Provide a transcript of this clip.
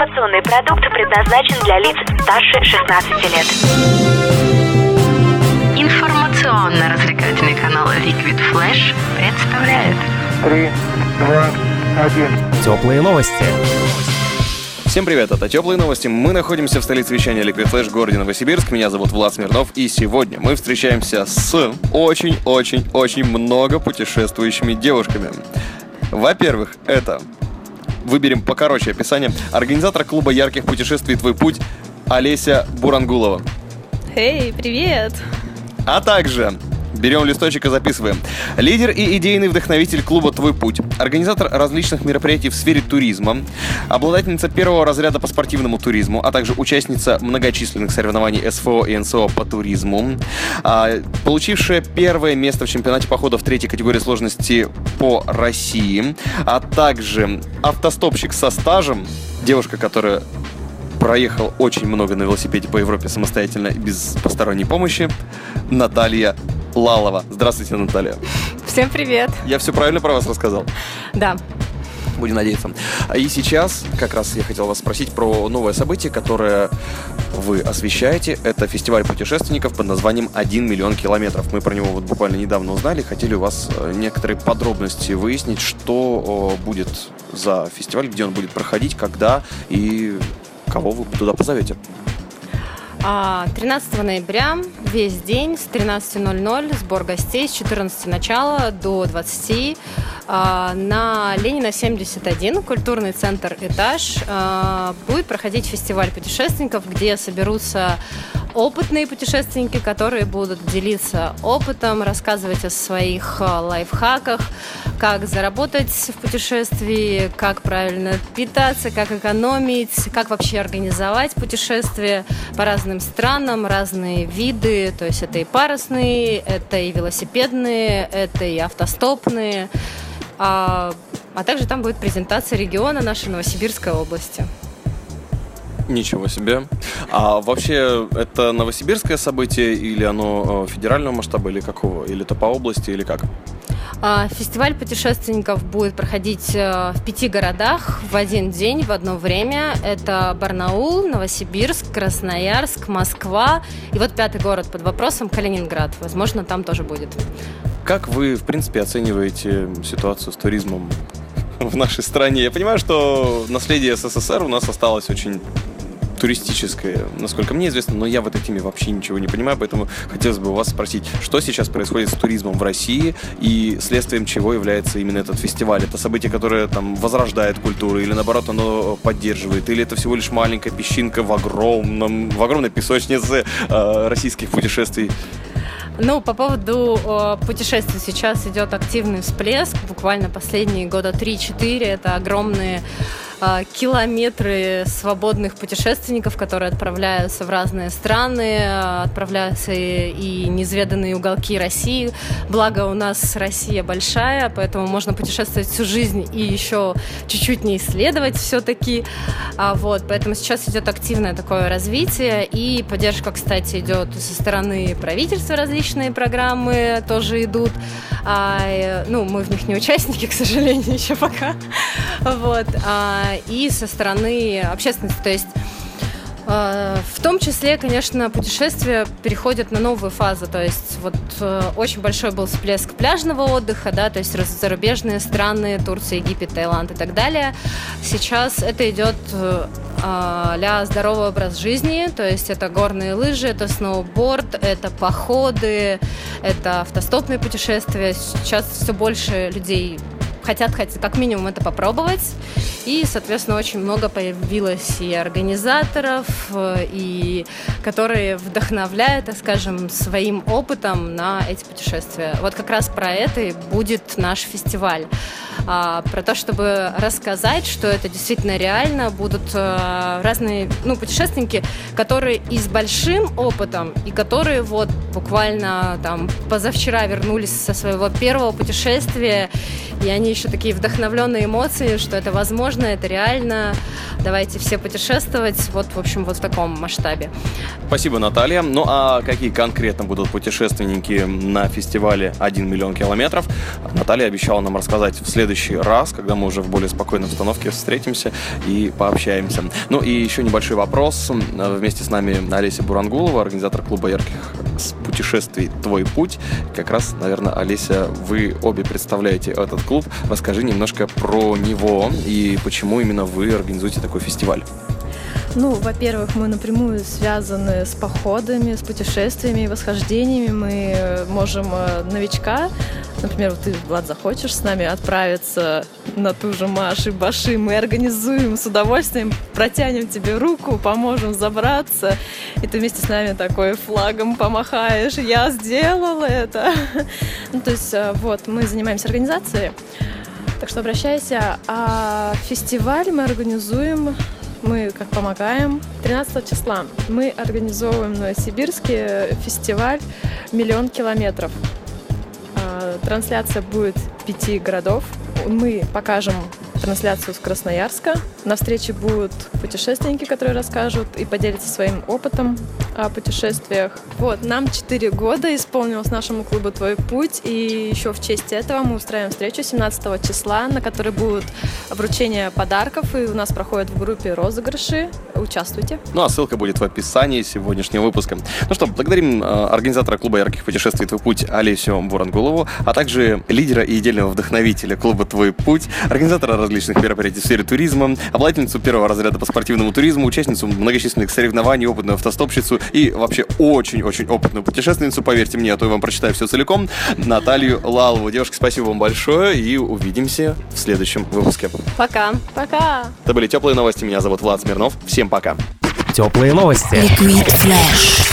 Информационный продукт предназначен для лиц старше 16 лет. Информационно-развлекательный канал Liquid Flash представляет Три, два, один. Теплые новости. Всем привет, это Теплые новости. Мы находимся в столице вещания Liquid Flash, городе Новосибирск. Меня зовут Влад Смирнов, и сегодня мы встречаемся с очень-очень-очень много путешествующими девушками. Во-первых, это выберем покороче описание. Организатор клуба ярких путешествий «Твой путь» Олеся Бурангулова. Эй, привет! А также Берем листочек и записываем. Лидер и идейный вдохновитель клуба «Твой путь», организатор различных мероприятий в сфере туризма, обладательница первого разряда по спортивному туризму, а также участница многочисленных соревнований СФО и НСО по туризму, а, получившая первое место в чемпионате походов третьей категории сложности по России, а также автостопщик со стажем, девушка, которая проехал очень много на велосипеде по Европе самостоятельно без посторонней помощи, Наталья Лалова. Здравствуйте, Наталья. Всем привет! Я все правильно про вас рассказал? Да. Будем надеяться. И сейчас как раз я хотел вас спросить про новое событие, которое вы освещаете. Это фестиваль путешественников под названием «1 миллион километров». Мы про него вот буквально недавно узнали. Хотели у вас э, некоторые подробности выяснить, что будет за фестиваль, где он будет проходить, когда и кого вы туда позовете. 13 а, ноября весь день с 13.00 сбор гостей с 14 начала до 20 а, на Ленина 71, культурный центр «Этаж», а, будет проходить фестиваль путешественников, где соберутся опытные путешественники, которые будут делиться опытом, рассказывать о своих а, лайфхаках, как заработать в путешествии, как правильно питаться, как экономить, как вообще организовать путешествие по разным странам, разные виды, то есть это и парусные, это и велосипедные, это и автостопные, а, а также там будет презентация региона нашей Новосибирской области. Ничего себе. А вообще это новосибирское событие или оно э, федерального масштаба или какого? Или это по области или как? А, фестиваль путешественников будет проходить э, в пяти городах в один день, в одно время. Это Барнаул, Новосибирск, Красноярск, Москва. И вот пятый город под вопросом Калининград. Возможно, там тоже будет. Как вы, в принципе, оцениваете ситуацию с туризмом в нашей стране? Я понимаю, что наследие СССР у нас осталось очень туристическое, насколько мне известно, но я в этой теме вообще ничего не понимаю, поэтому хотелось бы у вас спросить, что сейчас происходит с туризмом в России и следствием чего является именно этот фестиваль? Это событие, которое там возрождает культуру или наоборот оно поддерживает? Или это всего лишь маленькая песчинка в огромном, в огромной песочнице э, российских путешествий? Ну, по поводу э, путешествий сейчас идет активный всплеск. Буквально последние года 3-4 это огромные а, километры свободных путешественников, которые отправляются в разные страны, а, отправляются и, неизведанные уголки России. Благо у нас Россия большая, поэтому можно путешествовать всю жизнь и еще чуть-чуть не исследовать все-таки. А вот, поэтому сейчас идет активное такое развитие и поддержка, кстати, идет со стороны правительства различные программы тоже идут. А, э, ну, мы в них не участники, к сожалению, еще пока. Вот. А, и со стороны общественности. То есть в том числе, конечно, путешествия переходят на новую фазу. То есть вот э, очень большой был всплеск пляжного отдыха, да, то есть зарубежные страны, Турция, Египет, Таиланд и так далее. Сейчас это идет э, для здоровый образ жизни, то есть это горные лыжи, это сноуборд, это походы, это автостопные путешествия. Сейчас все больше людей хотят, хотят как минимум это попробовать. И, соответственно, очень много появилось и организаторов, э, и которые вдохновляют, так скажем, своим опытом на эти путешествия. Вот как раз про это и будет наш фестиваль. А, про то, чтобы рассказать, что это действительно реально, будут а, разные ну, путешественники, которые и с большим опытом, и которые вот буквально там позавчера вернулись со своего первого путешествия, И они еще такие вдохновленные эмоции, что это возможно, это реально. Давайте все путешествовать. Вот, в общем, вот в таком масштабе. Спасибо, Наталья. Ну а какие конкретно будут путешественники на фестивале 1 миллион километров? Наталья обещала нам рассказать в следующий раз, когда мы уже в более спокойной обстановке встретимся и пообщаемся. Ну и еще небольшой вопрос. Вместе с нами Олеся Бурангулова, организатор клуба ярких путешествий «Твой путь». Как раз, наверное, Олеся, вы обе представляете этот клуб. Расскажи немножко про него и почему именно вы организуете такой фестиваль. Ну, во-первых, мы напрямую связаны с походами, с путешествиями восхождениями. Мы можем э, новичка, например, вот ты, Влад, захочешь с нами отправиться на ту же Маши Баши, мы организуем с удовольствием, протянем тебе руку, поможем забраться, и ты вместе с нами такой флагом помахаешь, я сделала это. Ну, то есть, э, вот, мы занимаемся организацией, так что обращайся. А фестиваль мы организуем мы как помогаем. 13 числа мы организовываем в Новосибирске фестиваль «Миллион километров». Трансляция будет пяти городов. Мы покажем трансляцию с Красноярска. На встрече будут путешественники, которые расскажут и поделятся своим опытом о путешествиях. Вот, нам 4 года исполнилось нашему клубу «Твой путь», и еще в честь этого мы устраиваем встречу 17 числа, на которой будут вручение подарков, и у нас проходят в группе розыгрыши. Участвуйте. Ну, а ссылка будет в описании сегодняшнего выпуска. Ну что, благодарим э, организатора клуба ярких путешествий «Твой путь» Олесю Бурангулову, а также лидера и идейного вдохновителя клуба «Твой путь», организатора различных мероприятий в сфере туризма, обладательницу первого разряда по спортивному туризму, участницу многочисленных соревнований, опытную автостопщицу и вообще очень-очень опытную путешественницу, поверьте мне, а то я вам прочитаю все целиком, Наталью Лалову. Девушки, спасибо вам большое и увидимся в следующем выпуске. Пока. Пока! Это были теплые новости. Меня зовут Влад Смирнов. Всем пока. Теплые новости. Liquid Flash.